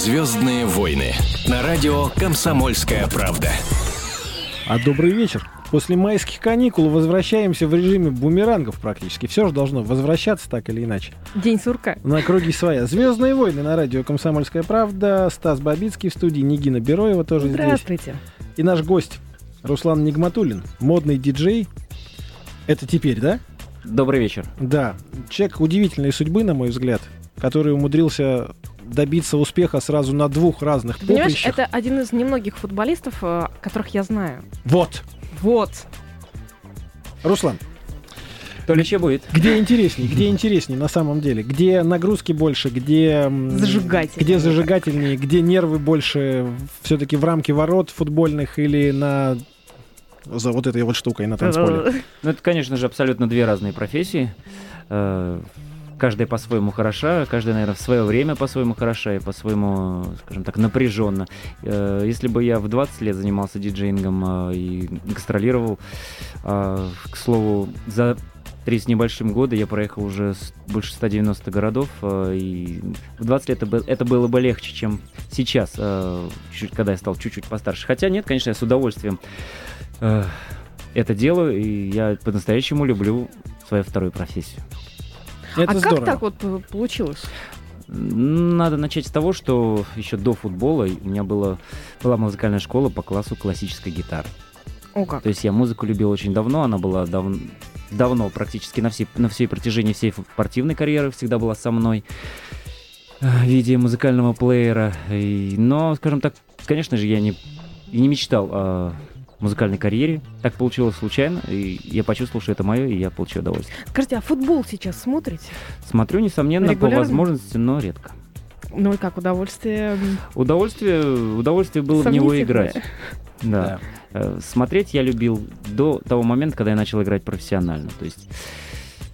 «Звездные войны» на радио «Комсомольская правда». А добрый вечер. После майских каникул возвращаемся в режиме бумерангов практически. Все же должно возвращаться так или иначе. День сурка. На круги своя. Звездные войны на радио Комсомольская правда. Стас Бабицкий в студии. Нигина Бероева тоже Здравствуйте. здесь. И наш гость Руслан Нигматуллин. Модный диджей. Это теперь, да? Добрый вечер. Да. Человек удивительной судьбы, на мой взгляд, который умудрился добиться успеха сразу на двух разных Ты понимаешь, поприщах. это один из немногих футболистов, э, которых я знаю. Вот. Вот. Руслан, То ли че будет? где интересней, где интересней на самом деле? Где нагрузки больше, где... Зажигательнее. Где зажигательнее, где нервы больше все-таки в рамке ворот футбольных или на... За вот этой вот штукой на танцполе. Ну, это, конечно же, абсолютно две разные профессии. Каждая по-своему хороша, каждая, наверное, в свое время по-своему хороша и по-своему, скажем так, напряженно. Э, Если бы я в 20 лет занимался диджеингом э, и гастролировал, э, к слову, за 30 с небольшим года я проехал уже больше 190 городов, э, и в 20 лет это, бы- это было бы легче, чем сейчас, когда я стал чуть-чуть постарше. Хотя нет, конечно, я с удовольствием э, это делаю, и я по-настоящему люблю свою вторую профессию. Это а здорово. как так вот получилось? Надо начать с того, что еще до футбола у меня было, была музыкальная школа по классу классической гитары. О как. То есть я музыку любил очень давно, она была дав- давно, практически на всей, на всей протяжении всей спортивной карьеры всегда была со мной в виде музыкального плеера. И- но, скажем так, конечно же, я не, и не мечтал о музыкальной карьере. Так получилось случайно, и я почувствовал, что это мое, и я получил удовольствие. Скажите, а футбол сейчас смотрите? Смотрю, несомненно, по Регулярно? возможности, но редко. Ну и как удовольствие? Удовольствие, удовольствие было в него Сомнительное. играть. Да. Э, Смотреть я любил до того момента, когда я начал играть профессионально. То есть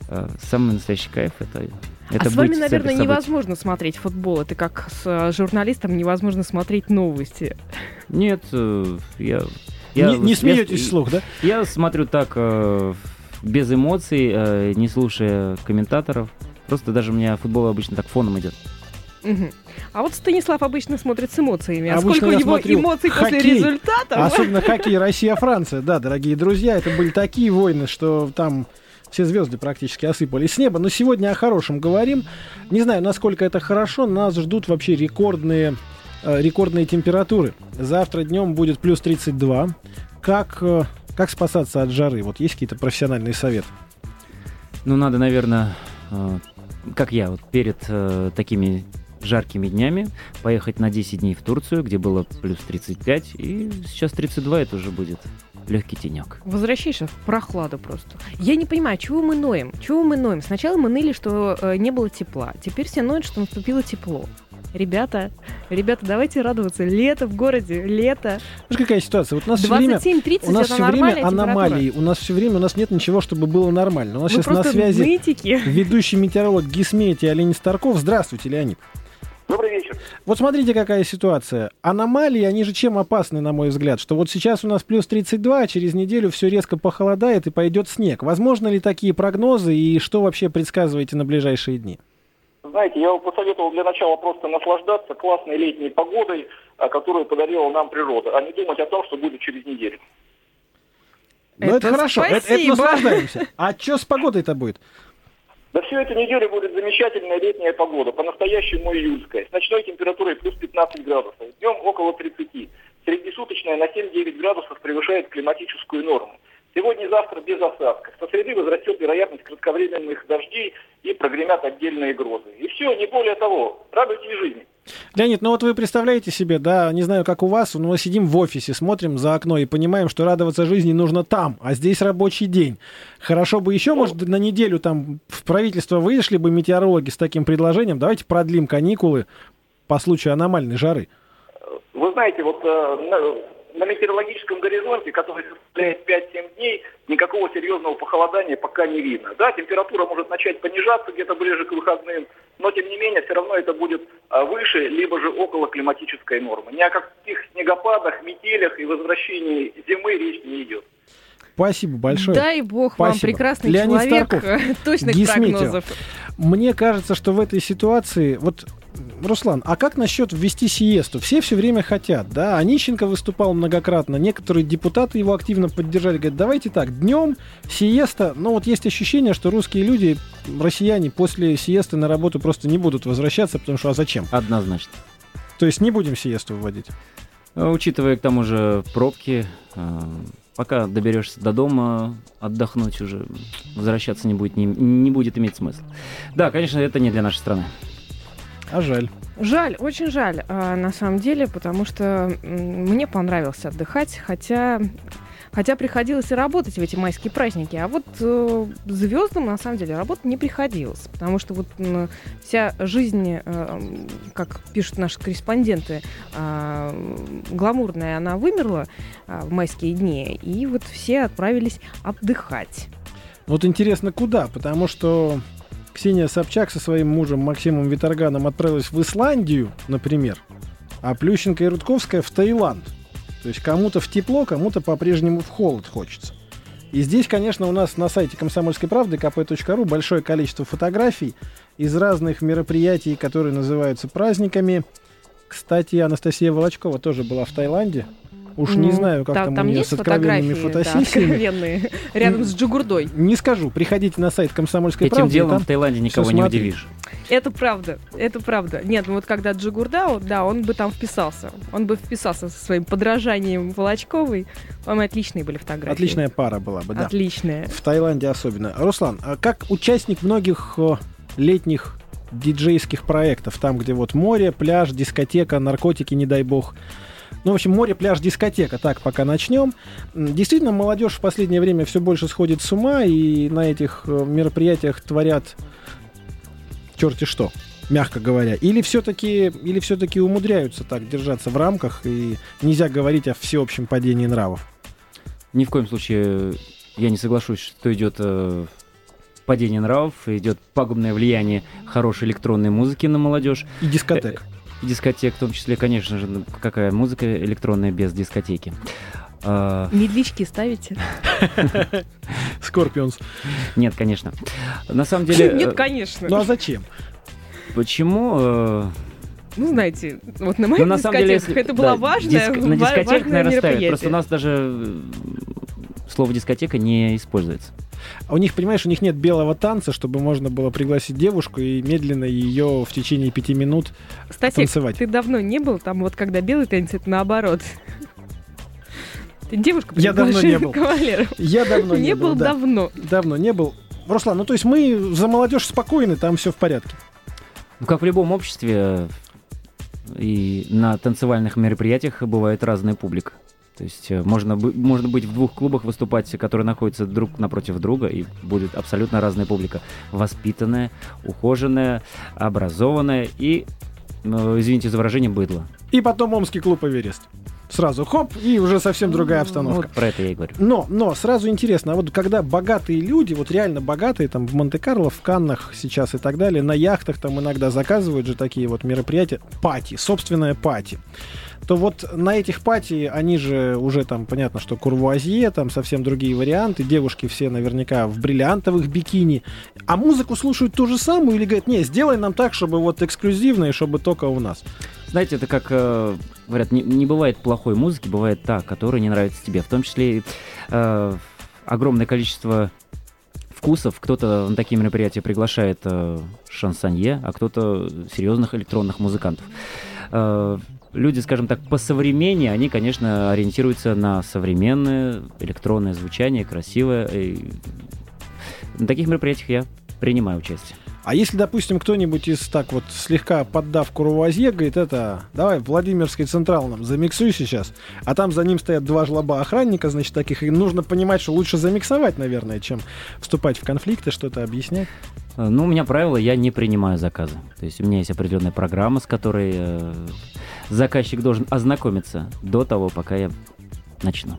э, самый настоящий кайф это. это а с вами, наверное, событий. невозможно смотреть футбол. Это как с э, журналистом невозможно смотреть новости. Нет, я. Я Не, не я- смеетесь вслух, да? Я смотрю так э, без эмоций, э, не слушая комментаторов. Просто даже у меня футбол обычно так фоном идет. А вот Станислав обычно смотрит с эмоциями. А Обычно сколько у я него смотрю эмоций после хоккей. результата? Особенно хоккей Россия-Франция. Да, дорогие друзья, это были такие войны, что там все звезды практически осыпались с неба. Но сегодня о хорошем говорим. Не знаю, насколько это хорошо. Нас ждут вообще рекордные, рекордные температуры. Завтра днем будет плюс 32. Как, э, как спасаться от жары? Вот есть какие-то профессиональные советы? Ну, надо, наверное, э, как я, вот перед э, такими жаркими днями поехать на 10 дней в Турцию, где было плюс 35, и сейчас 32, это уже будет легкий тенек. Возвращаешься в прохладу просто. Я не понимаю, чего мы ноем? Чего мы ноем? Сначала мы ныли, что э, не было тепла. Теперь все ноют, что наступило тепло. Ребята, ребята, давайте радоваться. Лето в городе, лето. Знаешь, какая ситуация? Вот у нас все время 27-30 У нас все время аномалии. У нас все время у нас нет ничего, чтобы было нормально. У нас Вы сейчас на связи нытики. ведущий метеоролог Гисмети Леонид Старков. Здравствуйте, Леонид. Добрый вечер. Вот смотрите, какая ситуация. Аномалии, они же чем опасны, на мой взгляд? Что вот сейчас у нас плюс 32, а через неделю все резко похолодает и пойдет снег. Возможно ли такие прогнозы и что вообще предсказываете на ближайшие дни? Знаете, я бы посоветовал для начала просто наслаждаться классной летней погодой, а, которую подарила нам природа, а не думать о том, что будет через неделю. Ну, это, Это хорошо, это, это наслаждаемся. А что с погодой-то будет? Да всю эту неделю будет замечательная летняя погода, по-настоящему июльская, с ночной температурой плюс 15 градусов, днем около 30. Среднесуточная на 7-9 градусов превышает климатическую норму. Сегодня и завтра без осадков. Со среды возрастет вероятность кратковременных дождей и прогремят отдельные грозы. И все, не более того. Радуйтесь жизни. Леонид, ну вот вы представляете себе, да, не знаю, как у вас, но мы сидим в офисе, смотрим за окно и понимаем, что радоваться жизни нужно там, а здесь рабочий день. Хорошо бы еще, может, на неделю там в правительство вышли бы метеорологи с таким предложением, давайте продлим каникулы по случаю аномальной жары. Вы знаете, вот э, на, метеорологическом горизонте, который составляет 5-7 дней, никакого серьезного похолодания пока не видно. Да, температура может начать понижаться где-то ближе к выходным, но тем не менее все равно это будет а, выше, либо же около климатической нормы. Ни о каких снегопадах, метелях и возвращении зимы речь не идет. Спасибо большое. Дай бог вам Спасибо. прекрасный Леонид человек Старков, точных Гисметео. прогнозов. Мне кажется, что в этой ситуации, вот Руслан, а как насчет ввести сиесту? Все все время хотят, да? Онищенко выступал многократно, некоторые депутаты его активно поддержали, говорят, давайте так, днем сиеста, но вот есть ощущение, что русские люди, россияне после сиесты на работу просто не будут возвращаться, потому что а зачем? Однозначно. То есть не будем сиесту вводить? А, Учитывая к тому же пробки, э, пока доберешься до дома, отдохнуть уже, возвращаться не будет, не, не будет иметь смысла. Да, конечно, это не для нашей страны. А жаль. Жаль, очень жаль, а, на самом деле, потому что мне понравилось отдыхать, хотя, хотя приходилось и работать в эти майские праздники. А вот э, звездам, на самом деле, работать не приходилось, потому что вот вся жизнь, э, как пишут наши корреспонденты, а, гламурная, она вымерла а, в майские дни, и вот все отправились отдыхать. Вот интересно, куда? Потому что Ксения Собчак со своим мужем Максимом Виторганом отправилась в Исландию, например, а Плющенко и Рудковская в Таиланд. То есть кому-то в тепло, кому-то по-прежнему в холод хочется. И здесь, конечно, у нас на сайте комсомольской правды kp.ru большое количество фотографий из разных мероприятий, которые называются праздниками. Кстати, Анастасия Волочкова тоже была в Таиланде. Уж не Ну, знаю, как та- там, у нее есть с откровенными фотографии, да, фотосессиями. откровенные, рядом с Джигурдой. Не скажу. Приходите на сайт комсомольской Этим правды. и делом там в Таиланде никого не удивишь. Это правда, это правда. Нет, ну вот когда Джигурда, да, он бы там вписался. Он бы вписался со своим подражанием Волочковой. По-моему, отличные были фотографии. Отличная пара была бы, да. Отличная. В Таиланде особенно. Руслан, а как участник многих э, летних диджейских проектов, там, где вот море, пляж, дискотека, наркотики, не дай бог. Ну, в общем, море, пляж, дискотека. Так, пока начнем. Действительно, молодежь в последнее время все больше сходит с ума, и на этих э, мероприятиях творят черти что, мягко говоря. Или все-таки или все-таки умудряются так держаться в рамках, и нельзя говорить о всеобщем падении нравов. Ни в коем случае я не соглашусь, что идет э, падение нравов, идет пагубное влияние хорошей электронной музыки на молодежь. И дискотек. И дискотек, в том числе, конечно же, ну, какая музыка электронная без дискотеки. А, Медлички ставите? Скорпионс. нет, конечно. На самом деле, Нет, э, конечно. Ну а зачем? почему? э, Ну, знаете, вот на моих Ну, на самом деле, дискотеках если- это было да, важное, диск- на дискотеках, наверное, ставят. мероприятие. Просто у нас даже э, слово дискотека не используется. А у них, понимаешь, у них нет белого танца, чтобы можно было пригласить девушку и медленно ее в течение пяти минут Кстати, танцевать. ты давно не был там, вот когда белый танец, это наоборот. Ты девушка Я давно не был. кавалеров. Я давно не, Не был да. давно. Давно не был. Руслан, ну то есть мы за молодежь спокойны, там все в порядке. Ну, как в любом обществе, и на танцевальных мероприятиях бывает разная публика. То есть э, можно, можно быть в двух клубах выступать, которые находятся друг напротив друга, и будет абсолютно разная публика. Воспитанная, ухоженная, образованная и, э, извините за выражение, быдло. И потом Омский клуб Эверест. Сразу хоп, и уже совсем другая Ну, обстановка. Вот про это я и говорю. Но, но сразу интересно, а вот когда богатые люди, вот реально богатые, там в Монте-Карло, в Каннах сейчас и так далее, на яхтах там иногда заказывают же такие вот мероприятия, пати, собственная пати, то вот на этих пати они же уже там, понятно, что курвуазье, там совсем другие варианты, девушки все наверняка в бриллиантовых бикини, а музыку слушают ту же самую или говорят, не, сделай нам так, чтобы вот эксклюзивно и чтобы только у нас. Знаете, это как э, говорят, не, не бывает плохой музыки, бывает та, которая не нравится тебе. В том числе э, огромное количество вкусов. Кто-то на такие мероприятия приглашает э, шансонье, а кто-то серьезных электронных музыкантов. Э, люди, скажем так, по современнее, они, конечно, ориентируются на современное электронное звучание, красивое. И на таких мероприятиях я принимаю участие. А если, допустим, кто-нибудь из так вот слегка поддав курвуазье, говорит, это, давай, Владимирский Централ нам замиксуй сейчас, а там за ним стоят два жлоба охранника, значит, таких, и нужно понимать, что лучше замиксовать, наверное, чем вступать в конфликты, что-то объяснять. Э, Ну, у меня правило, я не принимаю заказы. То есть у меня есть определенная программа, с которой э, заказчик должен ознакомиться до того, пока я начну.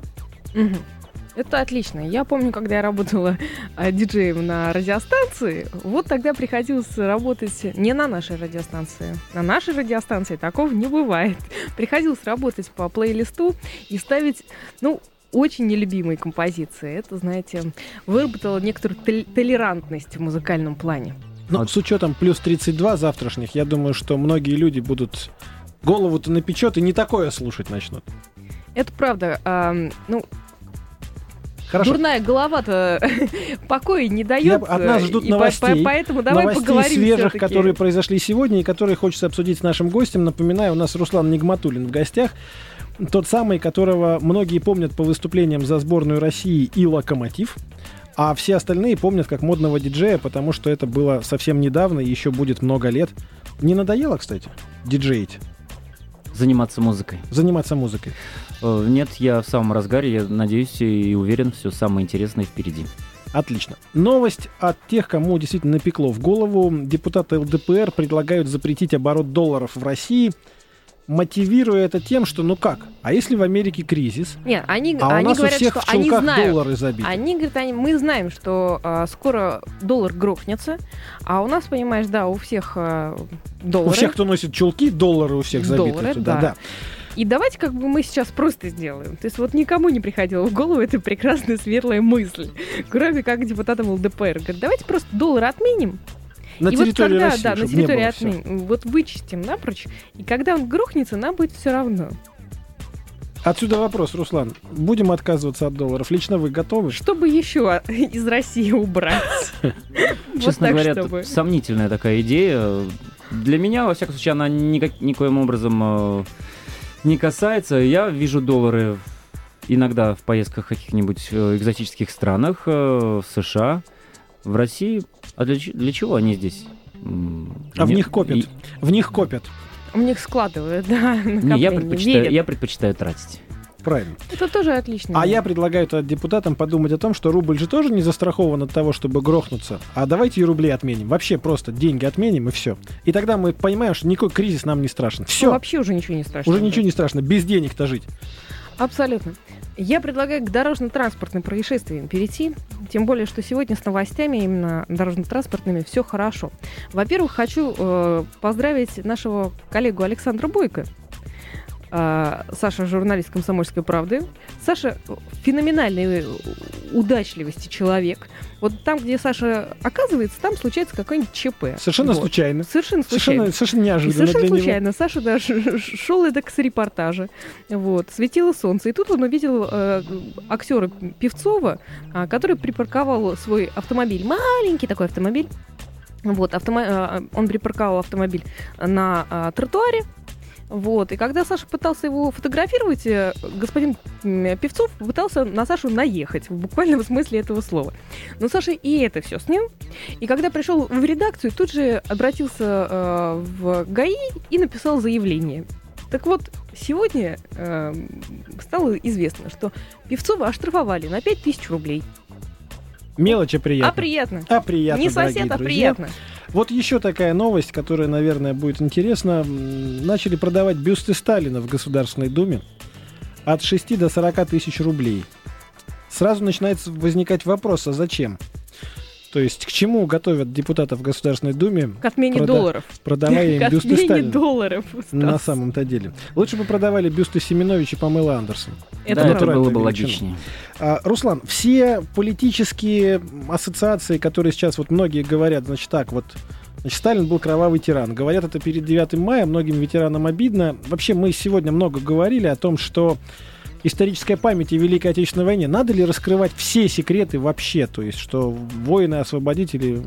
Это отлично. Я помню, когда я работала а, диджеем на радиостанции, вот тогда приходилось работать не на нашей радиостанции. На нашей радиостанции такого не бывает. Приходилось работать по плейлисту и ставить, ну, очень нелюбимые композиции. Это, знаете, выработало некоторую тол- толерантность в музыкальном плане. Вот. с учетом плюс 32 завтрашних, я думаю, что многие люди будут голову-то напечет и не такое слушать начнут. Это правда. ам, ну, Хорошо. дурная голова-то покоя не дает. Я- от нас ждут и по- новостей. по- поэтому давай Новостей поговорим свежих, всё-таки. которые произошли сегодня и которые хочется обсудить с нашим гостем. Напоминаю, у нас Руслан Нигматуллин в гостях. Тот самый, которого многие помнят по выступлениям за сборную России и «Локомотив». А все остальные помнят как модного диджея, потому что это было совсем недавно и еще будет много лет. Не надоело, кстати, диджеить, Заниматься музыкой. заниматься музыкой? Э, Нет, я в самом разгаре, я надеюсь и уверен, все самое интересное впереди. Отлично. Новость от тех, кому действительно напекло в голову. Депутаты ЛДПР предлагают запретить оборот долларов в России, мотивируя это тем, что ну как, а если в Америке кризис, Нет, они, а у они нас говорят, у всех что в они знают. доллары забиты. Они говорят, они, мы знаем, что а, скоро доллар грохнется, а у нас, понимаешь, да, у всех а, доллары. У всех, кто носит чулки, доллары у всех забиты Доллары, туда, да. да. И давайте как бы мы сейчас просто сделаем. То есть вот никому не приходила в голову эта прекрасная светлая мысль, кроме как депутатам ЛДПР. Говорят, давайте просто доллар отменим. На и вот территории когда, России, да, на территории отменим, вот вычистим напрочь, и когда он грохнется, нам будет все равно. Отсюда вопрос, Руслан. Будем отказываться от долларов? Лично вы готовы? Чтобы еще из России убрать. Вот Честно говоря, сомнительная такая идея. Для меня, во всяком случае, она никак, никоим образом э, не касается. Я вижу доллары иногда в поездках в каких-нибудь э, экзотических странах, э, в США, в России. А для, для чего они здесь? А в них копят. и- В них копят. У них складывают, да, не, я предпочитаю, верят. я предпочитаю тратить. Правильно. Это тоже отлично. А я предлагаю депутатам подумать о том, что рубль же тоже не застрахован от того, чтобы грохнуться. А давайте и рубли отменим. Вообще просто деньги отменим и все. И тогда мы понимаем, что никакой кризис нам не страшен. Ну, Все. вообще уже ничего не страшно. Уже ничего не страшно. Без денег-то жить. Абсолютно. Я предлагаю к дорожно-транспортным происшествиям перейти. Тем более, что сегодня с новостями именно дорожно-транспортными все хорошо. Во-первых, хочу э, поздравить нашего коллегу Александра Бойко. Э, Саша журналист «Комсомольской правды». Саша феноменальной удачливости человек. Вот там, где Саша оказывается, там случается какой-нибудь ЧП. Совершенно Вот. случайно. Совершенно случайно. Совершенно, совершенно И неожиданно совершенно для него. случайно Саша даже шел это с репортажа. Вот, светило солнце. И тут он увидел э, актера Певцова, а, который припарковал свой автомобиль. Маленький такой автомобиль. Вот, автомо- э, он припарковал автомобиль на а, тротуаре. Вот, и когда Саша пытался его фотографировать, э, господин Певцов пытался на Сашу наехать, в буквальном смысле этого слова. Но Саша и это все снял. И когда пришел в редакцию, тут же обратился э, в ГАИ и написал заявление. Так вот, сегодня э, стало известно, что Певцова оштрафовали на 5000 рублей. Мелочь, а приятно. А приятно. А приятно, Не сосед, а друзья. приятно. Вот еще такая новость, которая, наверное, будет интересна. Начали продавать бюсты Сталина в Государственной Думе от 6 до 40 тысяч рублей. Сразу начинается возникать вопрос, а зачем? То есть к чему готовят депутатов в Государственной Думе, К отмене Прода- долларов. продавая им К бюсты отмене Сталина? долларов. На самом-то деле. Лучше бы продавали бюсты Семеновича и Памела Андерсон. Это да, это было бы логичнее. А, Руслан, все политические ассоциации, которые сейчас вот многие говорят, значит так, вот Значит, Сталин был кровавый тиран. Говорят это перед 9 мая, многим ветеранам обидно. Вообще, мы сегодня много говорили о том, что историческая память о Великой Отечественной войне, надо ли раскрывать все секреты вообще? То есть, что воины-освободители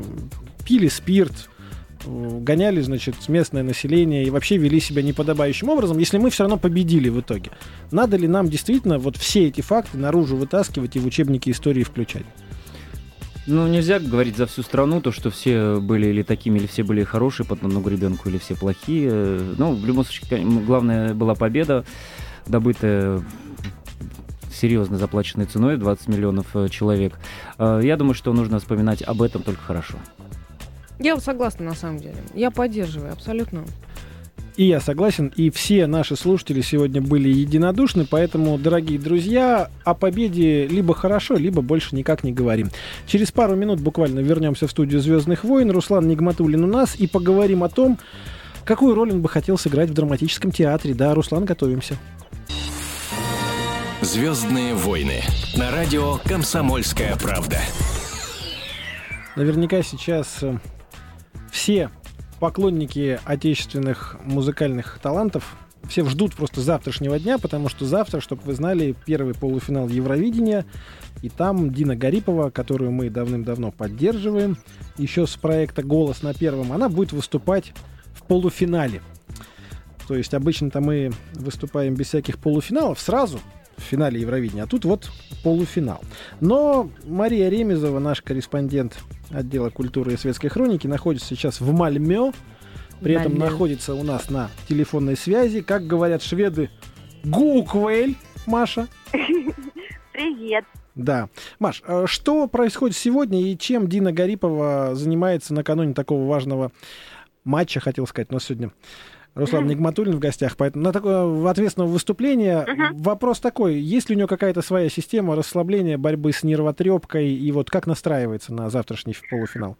пили спирт, э, гоняли, значит, местное население и вообще вели себя неподобающим образом, если мы все равно победили в итоге. Надо ли нам действительно вот все эти факты наружу вытаскивать и в учебники истории включать? Ну, нельзя говорить за всю страну, то, что все были или такими, или все были хорошие под одну гребенку, или все плохие. Ну, в любом случае, главное была победа, добытая серьезно заплаченной ценой, 20 миллионов э, человек. Э, Я думаю, что нужно вспоминать об этом только хорошо. Я вот согласна, на самом деле. Я поддерживаю, абсолютно. И я согласен, и все наши слушатели сегодня были единодушны, поэтому, дорогие друзья, о победе либо хорошо, либо больше никак не говорим. Через пару минут буквально вернемся в студию «Звездных войн». Руслан Нигматуллин у нас, и поговорим о том, какую роль он бы хотел сыграть в драматическом театре. Да, Руслан, готовимся. Звездные войны на радио Комсомольская правда. Наверняка сейчас э, все поклонники отечественных музыкальных талантов все ждут просто завтрашнего дня, потому что завтра, чтобы вы знали, первый полуфинал Евровидения, и там Дина Гарипова, которую мы давным-давно поддерживаем, еще с проекта «Голос» на первом, она будет выступать в полуфинале. То есть обычно-то мы выступаем без всяких полуфиналов сразу в финале Евровидения, а тут вот полуфинал. Но Мария Ремезова, наш корреспондент отдела культуры и светской хроники, находится сейчас в Мальме, при этом Мальме. находится у нас на телефонной связи, как говорят шведы, Гуквель, Маша. Привет. Да. Маш, а что происходит сегодня и чем Дина Гарипова занимается накануне такого важного матча, хотел сказать, но сегодня Руслан Нигматуллин в гостях, поэтому на такое ответственного выступления Мгм. вопрос такой, есть ли у нее какая-то своя система расслабления, борьбы с нервотрепкой и вот как настраивается на завтрашний полуфинал?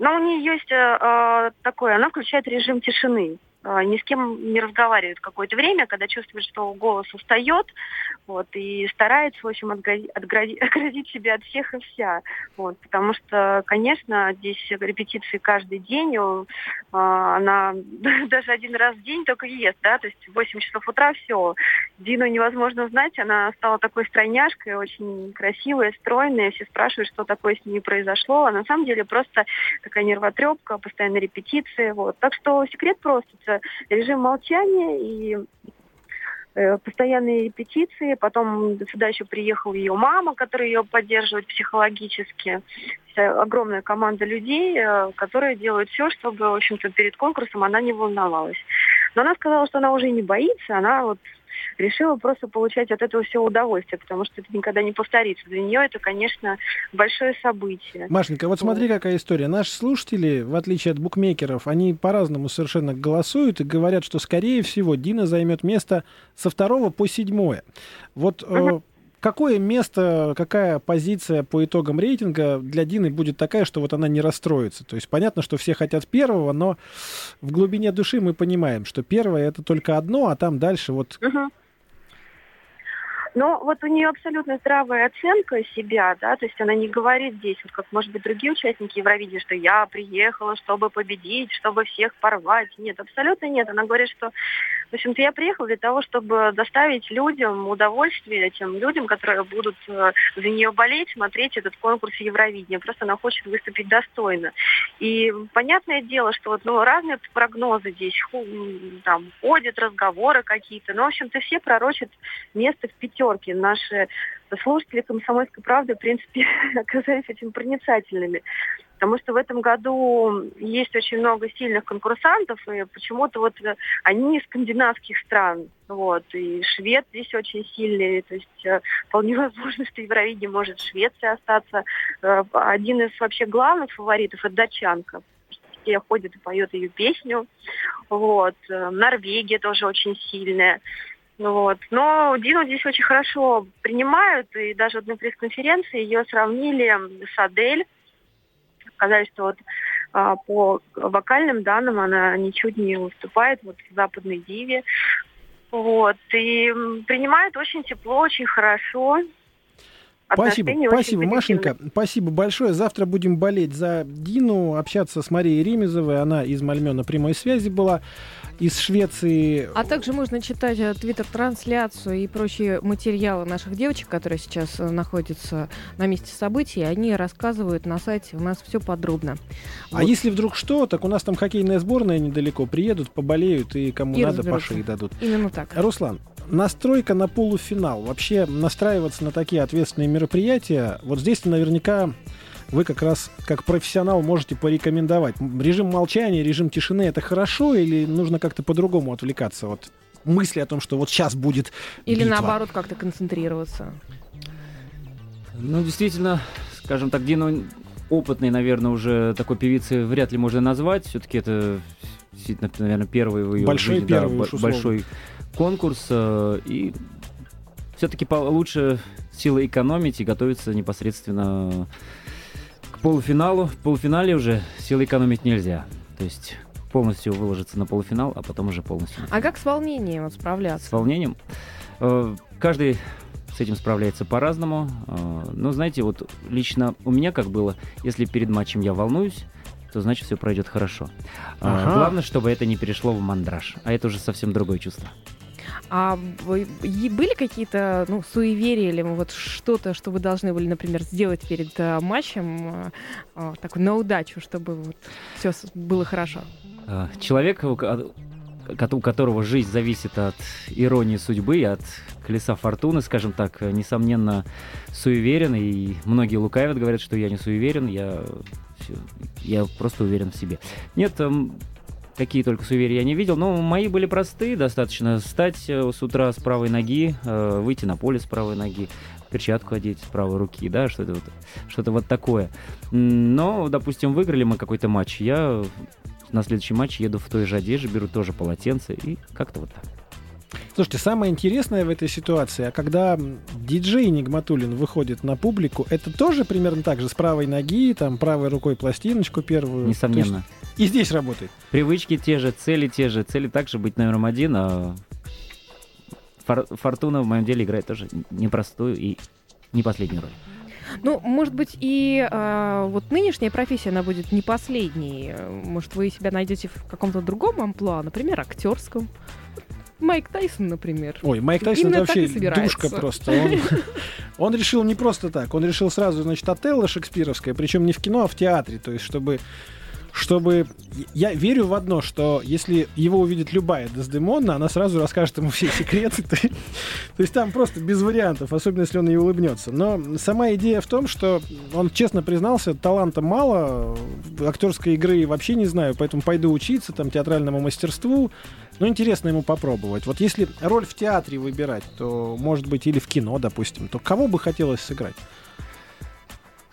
Но у нее есть э, э, такое, она включает режим тишины. Э, ни с кем не разговаривает какое-то время, когда чувствует, что голос устает, вот, и старается, в общем, оградить себя от всех и вся. Вот, потому что, конечно, здесь репетиции каждый день, э, она даже один раз в день только ест, да, то есть в 8 часов утра все. Дину невозможно узнать, она стала такой стройняшкой, очень красивая, стройная, все спрашивают, что такое с ней произошло, а на самом деле просто такая нервотрепка, постоянные репетиции, вот. Так что секрет просто, режим молчания и э, постоянные репетиции. Потом сюда еще приехала ее мама, которая ее поддерживает психологически. Огромная команда людей, э, которые делают все, чтобы, в общем-то, перед конкурсом она не волновалась. Но она сказала, что она уже не боится, она вот решила просто получать от этого все удовольствие, потому что это никогда не повторится. Для нее это, конечно, большое событие. Машенька, вот смотри, какая история. Наши слушатели, в отличие от букмекеров, они по-разному совершенно голосуют и говорят, что, скорее всего, Дина займет место со второго по седьмое. Вот Мгм. Какое место, какая позиция по итогам рейтинга для Дины будет такая, что вот она не расстроится? То есть понятно, что все хотят первого, но в глубине души мы понимаем, что первое это только одно, а там дальше вот Мгм. Но вот у нее абсолютно здравая оценка себя, да, то есть она не говорит здесь, вот как, может быть, другие участники Евровидения, что я приехала, чтобы победить, чтобы всех порвать. Нет, абсолютно нет. Она говорит, что, в общем-то, я приехала для того, чтобы доставить людям удовольствие, тем людям, которые будут э, за нее болеть, смотреть этот конкурс Евровидения. Просто она хочет выступить достойно. И понятное дело, что вот, ну, разные прогнозы здесь, там, ходят разговоры какие-то, но, в общем-то, все пророчат место в пятерке. Наши слушатели «Комсомольской правды», в принципе, оказались очень проницательными. Потому что в этом году есть очень много сильных конкурсантов, и почему-то вот э, они из скандинавских стран. Вот, и швед здесь очень сильный, то есть э, вполне возможно, что Евровидение может в Швеции остаться. Э, Один из вообще главных фаворитов – это датчанка. Все и поют ее песню. Вот. Норвегия тоже очень сильная. Ну Вот. Но Дину здесь очень хорошо принимают, и даже вот на пресс-конференции ее сравнили с Адель. Сказали, что вот а, по вокальным данным она ничуть не уступает вот западной диве. Вот. И принимают очень тепло, очень хорошо. Спасибо, спасибо, Машенька, спасибо большое. Завтра будем болеть за Дину, общаться с Марией Ремезовой. Она из Мальмё на прямой связи была, из Швеции. А также можно читать э, твиттер-трансляцию и прочие материалы наших девочек, которые сейчас э, находятся на месте событий. Они рассказывают на сайте у нас все подробно. А Вот. если вдруг что, так у нас там хоккейная сборная недалеко. Приедут, поболеют и кому И надо по шее дадут. Именно так. Руслан, настройка на полуфинал. Вообще настраиваться на такие ответственные мероприятия, вот здесь наверняка вы как раз как профессионал можете порекомендовать. Режим молчания, режим тишины это хорошо или нужно как-то по-другому отвлекаться от мысли о том, что вот сейчас будет Или битва? наоборот как-то концентрироваться. Ну, действительно, скажем так, Дину опытный, наверное, уже такой певицы вряд ли можно назвать. Все-таки это, действительно, наверное, первый в ее Большой жизни, да, первый бо- уж условно. Конкурс. э, И все-таки лучше силы экономить и готовиться непосредственно к полуфиналу. В полуфинале уже силы экономить нельзя. То есть полностью выложиться на полуфинал, а потом уже полностью. А как с волнением вот справляться? с волнением. Э, Каждый с этим справляется по-разному. Э, Но знаете, вот лично у меня как было, если перед матчем я волнуюсь, то значит все пройдет хорошо. Ага. Главное, чтобы это не перешло в мандраж, а это уже совсем другое чувство. А и были какие-то ну, суеверия или вот что-то, что вы должны были, например, сделать перед э, матчем, э, э, такой на удачу, чтобы вот все было хорошо? А, Человек, у ко- ко- у которого жизнь зависит от иронии судьбы, от колеса фортуны, скажем так, несомненно, суеверен, и многие лукавят, говорят, что я не суеверен, я, я просто уверен в себе. Нет, эм, какие только суеверия я не видел, но мои были простые достаточно. Встать э, с утра с правой ноги, э, выйти на поле с правой ноги, перчатку одеть с правой руки, да, что-то вот, что-то вот такое. Но, допустим, выиграли мы какой-то матч, я на следующий матч еду в той же одежде, беру тоже полотенце и как-то вот так. Слушайте, самое интересное в этой ситуации, а когда диджей Нигматулин выходит на публику, это тоже примерно так же, с правой ноги, там, правой рукой пластиночку первую. Несомненно. И здесь работает. Привычки те же, цели те же. Цели также быть номером один, а фор- фортуна в моем деле играет тоже непростую и не последнюю роль. Ну, может быть, и э, вот нынешняя профессия, она будет не последней. Может, вы себя найдете в каком-то другом амплуа, например, актерском. Майк Тайсон, например. Ой, Майк Тайсон Именно это вообще душка просто. Он, он решил не просто так, он решил сразу, значит, Отелло шекспировское, причем не в кино, а в театре, то есть чтобы чтобы... Я верю в одно, что если его увидит любая Дездемона, она сразу расскажет ему все секреты. То есть там просто без вариантов, особенно если он ей улыбнется. Но сама идея в том, что он честно признался, таланта мало, актерской игры вообще не знаю, поэтому пойду учиться там театральному мастерству. Ну, интересно ему попробовать. Вот если роль в театре выбирать, то, может быть, или в кино, допустим, то кого бы хотелось сыграть?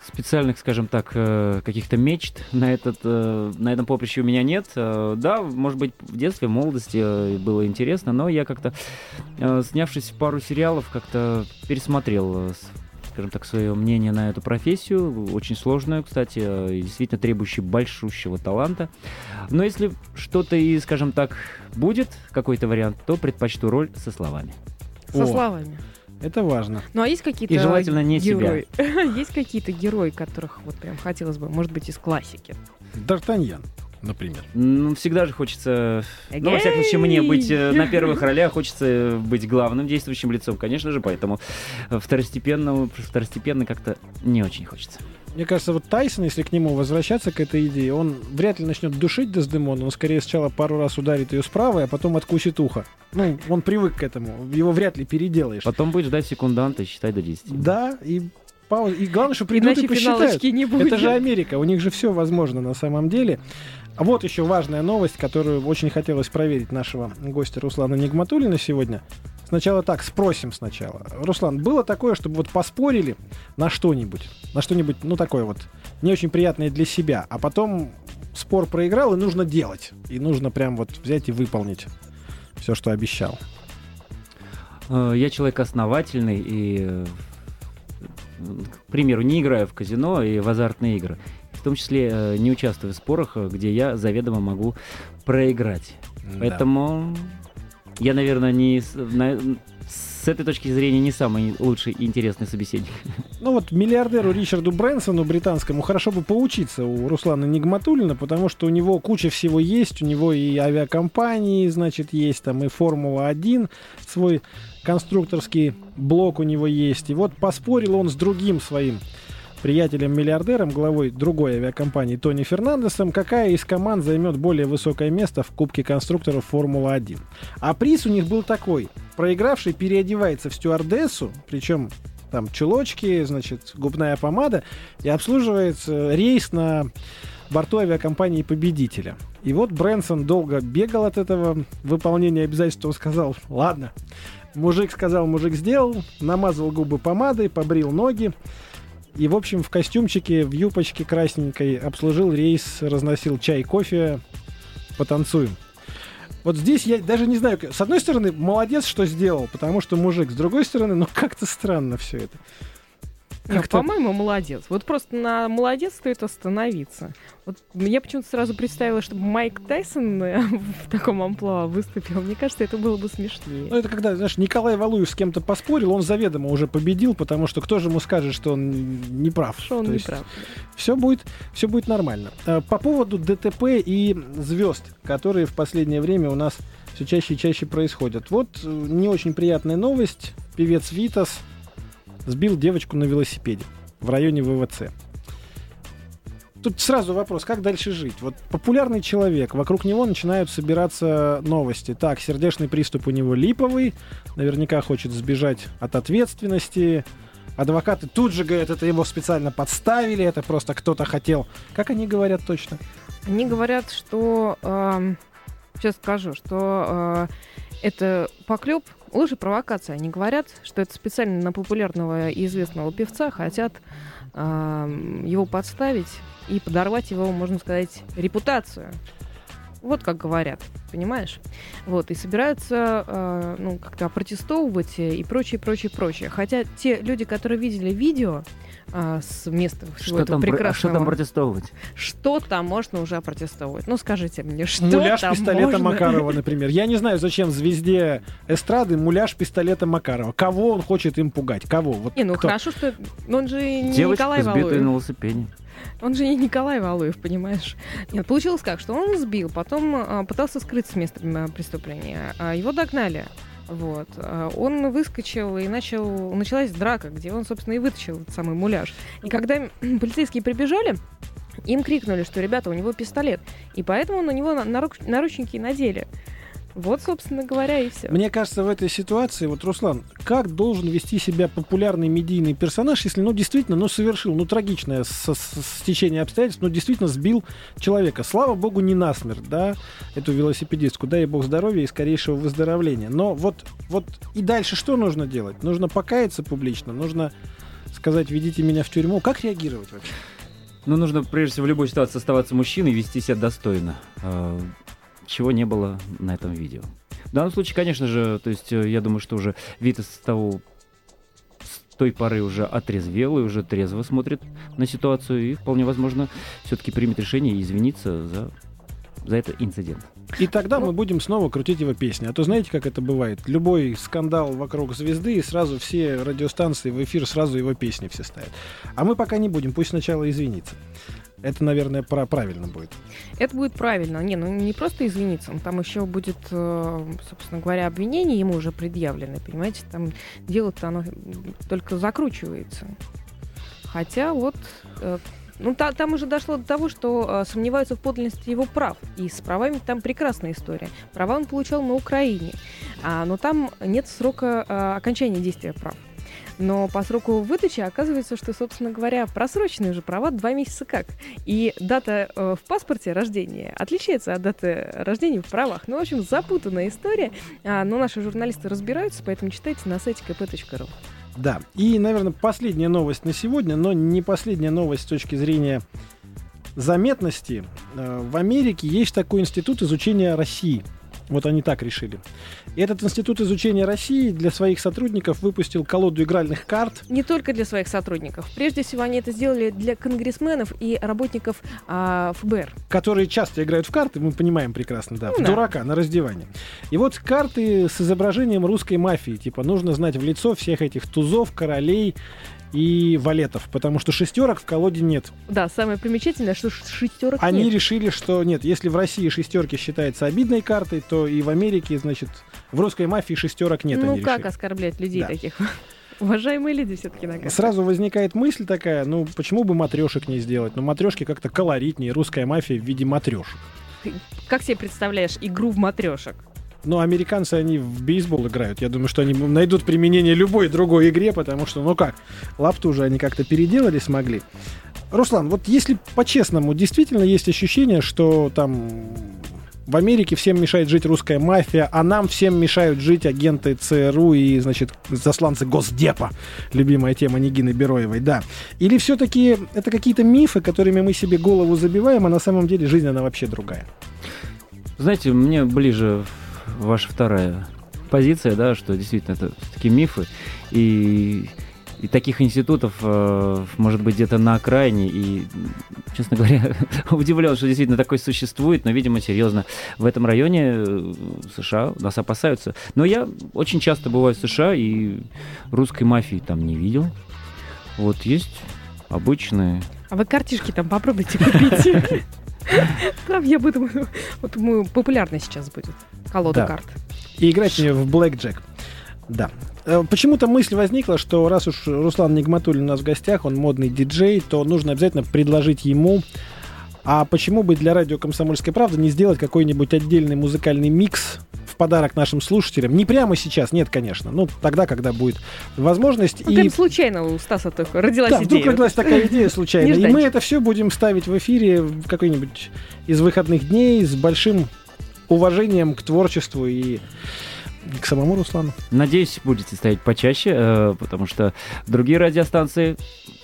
Специальных, скажем так, э, каких-то мечт на, этот, э, на этом поприще у меня нет. Э, Да, может быть, в детстве, в молодости было интересно, но я как-то, снявшись в пару сериалов, как-то пересмотрел, скажем так, свое мнение на эту профессию. Очень сложную, кстати, и действительно требующую большущего таланта. Но если что-то и, скажем так, будет, какой-то вариант, то предпочту роль со словами. Со О. словами. Это важно. Ну, а есть какие-то И желательно не герои? есть какие-то герои, которых вот прям хотелось бы, может быть, из классики? Д'Артаньян, например. Ну, всегда же хочется, ну, во всяком случае, мне быть э, на первых ролях, хочется быть главным действующим лицом, конечно же, поэтому э, второстепенно, второстепенно как-то не очень хочется. Мне кажется, вот Тайсон, если к нему возвращаться к этой идее, он вряд ли начнет душить Дездемону, он скорее сначала пару раз ударит ее справа, а потом откусит ухо. Ну, он привык к этому, его вряд ли переделаешь. Потом будет ждать секунданта и считать до 10. Да, и пауза. И главное, что придут Иначе и посчитают. не будет. Это же Америка, у них же все возможно на самом деле. А вот еще важная новость, которую очень хотелось проверить нашего гостя Руслана Нигматулина сегодня. Сначала так, спросим сначала. Руслан, было такое, чтобы вот поспорили на что-нибудь, на что-нибудь, ну такое вот, не очень приятное для себя, а потом спор проиграл, и нужно делать. И нужно прям вот взять и выполнить все, что обещал. Э, Я человек основательный и, э, к примеру, не играю в казино и в азартные игры. В том числе э, не участвую в спорах, где я заведомо могу проиграть. Поэтому я, наверное, не с, этой точки зрения не самый лучший и интересный собеседник. Ну вот миллиардеру Ричарду Брэнсону британскому хорошо бы поучиться у Руслана Нигматулина, потому что у него куча всего есть, у него и авиакомпании, значит, есть там и Формула-1, свой конструкторский блок у него есть. И вот поспорил он с другим своим приятелем-миллиардером, главой другой авиакомпании Тони Фернандесом, какая из команд займет более высокое место в Кубке конструкторов Формула-1. А приз у них был такой. Проигравший переодевается в стюардессу, причем там чулочки, значит, губная помада, и обслуживается рейс на борту авиакомпании победителя. И вот Брэнсон долго бегал от этого выполнения обязательств. Он сказал, ладно. Мужик сказал, мужик сделал, намазал губы помадой, побрил ноги. И, в общем, в костюмчике, в юбочке красненькой обслужил рейс, разносил чай, кофе. Потанцуем. Вот здесь я даже не знаю, с одной стороны, молодец, что сделал, потому что мужик, с другой стороны, ну как-то странно все это. Ну, Как-то- по-моему, молодец. Вот просто на молодец стоит остановиться. Вот я почему-то сразу представила, чтобы Майк Тайсон э, в таком амплуа выступил. Мне кажется, это было бы смешнее. Ну, это когда, знаешь, Николай Валуев с кем-то поспорил, он заведомо уже победил, потому что кто же ему скажет, что он не прав? Что он То не прав. Все будет, все будет нормально. Э, По поводу ДТП и звезд, которые в последнее время у нас все чаще и чаще происходят. Вот э, не очень приятная новость. Певец Витас сбил девочку на велосипеде в районе ВВЦ. Тут сразу вопрос, как дальше жить? Вот популярный человек, вокруг него начинают собираться новости. Так, сердечный приступ у него липовый, наверняка хочет сбежать от ответственности. Адвокаты тут же говорят, это его специально подставили, это просто кто-то хотел. Как они говорят точно? Они говорят, что... эм, сейчас скажу, что э, это поклеп, лучше провокация. Они говорят, что это специально на популярного и известного певца хотят эм, его подставить и подорвать его, можно сказать, репутацию. Вот как говорят, понимаешь? Вот, и собираются, э, ну, как-то протестовывать и прочее, прочее, прочее. Хотя те люди, которые видели видео э, с места всего Что этого там, а что прекрасного... там протестовывать? Что там можно уже протестовать? Ну, скажите мне, что муляж там пистолета можно? Макарова, например. Я не знаю, зачем звезде эстрады муляж пистолета Макарова. Кого он хочет им пугать? Кого? Вот Не, ну кто? хорошо, что он же не Девочка, Николай Валуев. на велосипеде. Он же не Николай Валуев, понимаешь? Нет, получилось как, что он сбил, потом а, пытался скрыться с места преступления. А, его догнали. Вот. А, Он выскочил и начал... Началась драка, где он, собственно, и вытащил этот самый муляж. И когда полицейские прибежали, им крикнули, что, ребята, у него пистолет. И поэтому на него на- наруч- наручники надели. Вот, собственно говоря, и все. Мне кажется, в этой ситуации, вот, Руслан, как должен вести себя популярный медийный персонаж, если, ну, действительно, ну, совершил, ну, трагичное с- с- стечение обстоятельств, ну, действительно сбил человека. Слава богу, не насмерть, да, эту велосипедистку. Дай бог здоровья и скорейшего выздоровления. Но вот, вот и дальше что нужно делать? Нужно покаяться публично, нужно сказать, ведите меня в тюрьму. Как реагировать вообще? Ну, нужно, прежде всего, в любой ситуации оставаться мужчиной и вести себя достойно. Чего не было на этом видео. В данном случае, конечно же, то есть э, я думаю, что уже Витас с того той поры уже отрезвел и уже трезво смотрит на ситуацию и вполне возможно все-таки примет решение извиниться за, за этот инцидент. И тогда мы будем снова крутить его песни. А то знаете, как это бывает? Любой скандал вокруг звезды, и сразу все радиостанции в эфир сразу его песни все ставят. А мы пока не будем, пусть сначала извинится. Это, наверное, пра- правильно будет. Это будет правильно. Не, ну не просто извиниться, он там еще будет, э, собственно говоря, обвинение ему уже предъявлены, понимаете, там дело-то оно только закручивается. Хотя вот, э, ну та- там уже дошло до того, что э, сомневаются в подлинности его прав. И с правами там прекрасная история. Права он получал на Украине, а, но там нет срока э, окончания действия прав. Но по сроку выдачи оказывается, что, собственно говоря, просроченные уже права два месяца как. И дата э, в паспорте рождения отличается от даты рождения в правах. Ну, в общем, запутанная история. А, но наши журналисты разбираются, поэтому читайте на сайте kp.ru. Да. И, наверное, последняя новость на сегодня, но не последняя новость с точки зрения заметности. Э, В Америке есть такой институт изучения России. Вот они так решили. Этот институт изучения России для своих сотрудников выпустил колоду игральных карт. Не только для своих сотрудников. Прежде всего, они это сделали для конгрессменов и работников а, ФБР. которые часто играют в карты, мы понимаем прекрасно, да, в Да. дурака на раздевание. И вот карты с изображением русской мафии, типа нужно знать в лицо всех этих тузов, королей и валетов, потому что шестерок в колоде нет. Да, самое примечательное, что шестерок Они нет. решили, что нет, если в России шестерки считается обидной картой, то и в Америке, значит, в русской мафии шестерок нет. ну как решили. оскорблять людей Да. таких? Уважаемые люди все-таки наказывают. Сразу возникает мысль такая, ну почему бы матрешек не сделать? Ну матрешки как-то колоритнее, русская мафия в виде матрешек. Как себе представляешь игру в матрешек? Но американцы, они в бейсбол играют. Я думаю, что они найдут применение любой другой игре, потому что, ну как, лапту уже они как-то переделали, смогли. Руслан, вот если по-честному, действительно есть ощущение, что там в Америке всем мешает жить русская мафия, а нам всем мешают жить агенты ЦРУ и, значит, засланцы Госдепа. Любимая тема Нигины Бероевой, да. Или все-таки это какие-то мифы, которыми мы себе голову забиваем, а на самом деле жизнь, она вообще другая. Знаете, мне ближе ваша вторая позиция, да, что действительно это такие мифы. И И таких институтов, э, может быть, где-то на окраине. И, честно говоря, удивлен, что действительно такой существует, но, видимо, серьезно, в этом районе э, США нас опасаются. Но я очень часто бываю в США и русской мафии там не видел. Вот есть обычные. А вы картишки там попробуйте купить. Там, я буду... Вот думаю, популярно сейчас будет колода Да. карт. И играть в нее в Блэк Джек. Да. Э, Почему-то мысль возникла, что раз уж Руслан Нигматуллин у нас в гостях, он модный диджей, то нужно обязательно предложить ему а почему бы для радио «Комсомольская правда» не сделать какой-нибудь отдельный музыкальный микс в подарок нашим слушателям? Не прямо сейчас, нет, конечно. Ну, тогда, когда будет возможность. Ну, прям случайно у Стаса только родилась Да, вдруг идея. родилась такая идея случайно. И мы это все будем ставить в эфире в какой-нибудь из выходных дней с большим уважением к творчеству и к самому Руслану. Надеюсь, будете ставить почаще, э, потому что другие радиостанции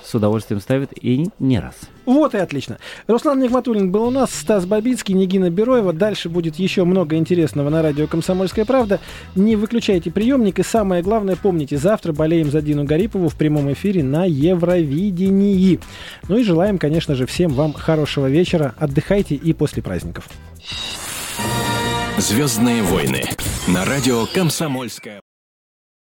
с удовольствием ставят и не раз. Вот и отлично. Руслан Нигматуллин был у нас, Стас Бабицкий, Нигина Бероева. Дальше будет еще много интересного на радио «Комсомольская правда». Не выключайте приемник. И самое главное, помните, завтра болеем за Дину Гарипову в прямом эфире на Евровидении. Ну и желаем, конечно же, всем вам хорошего вечера. Отдыхайте и после праздников. Звездные войны на радио «Комсомольская».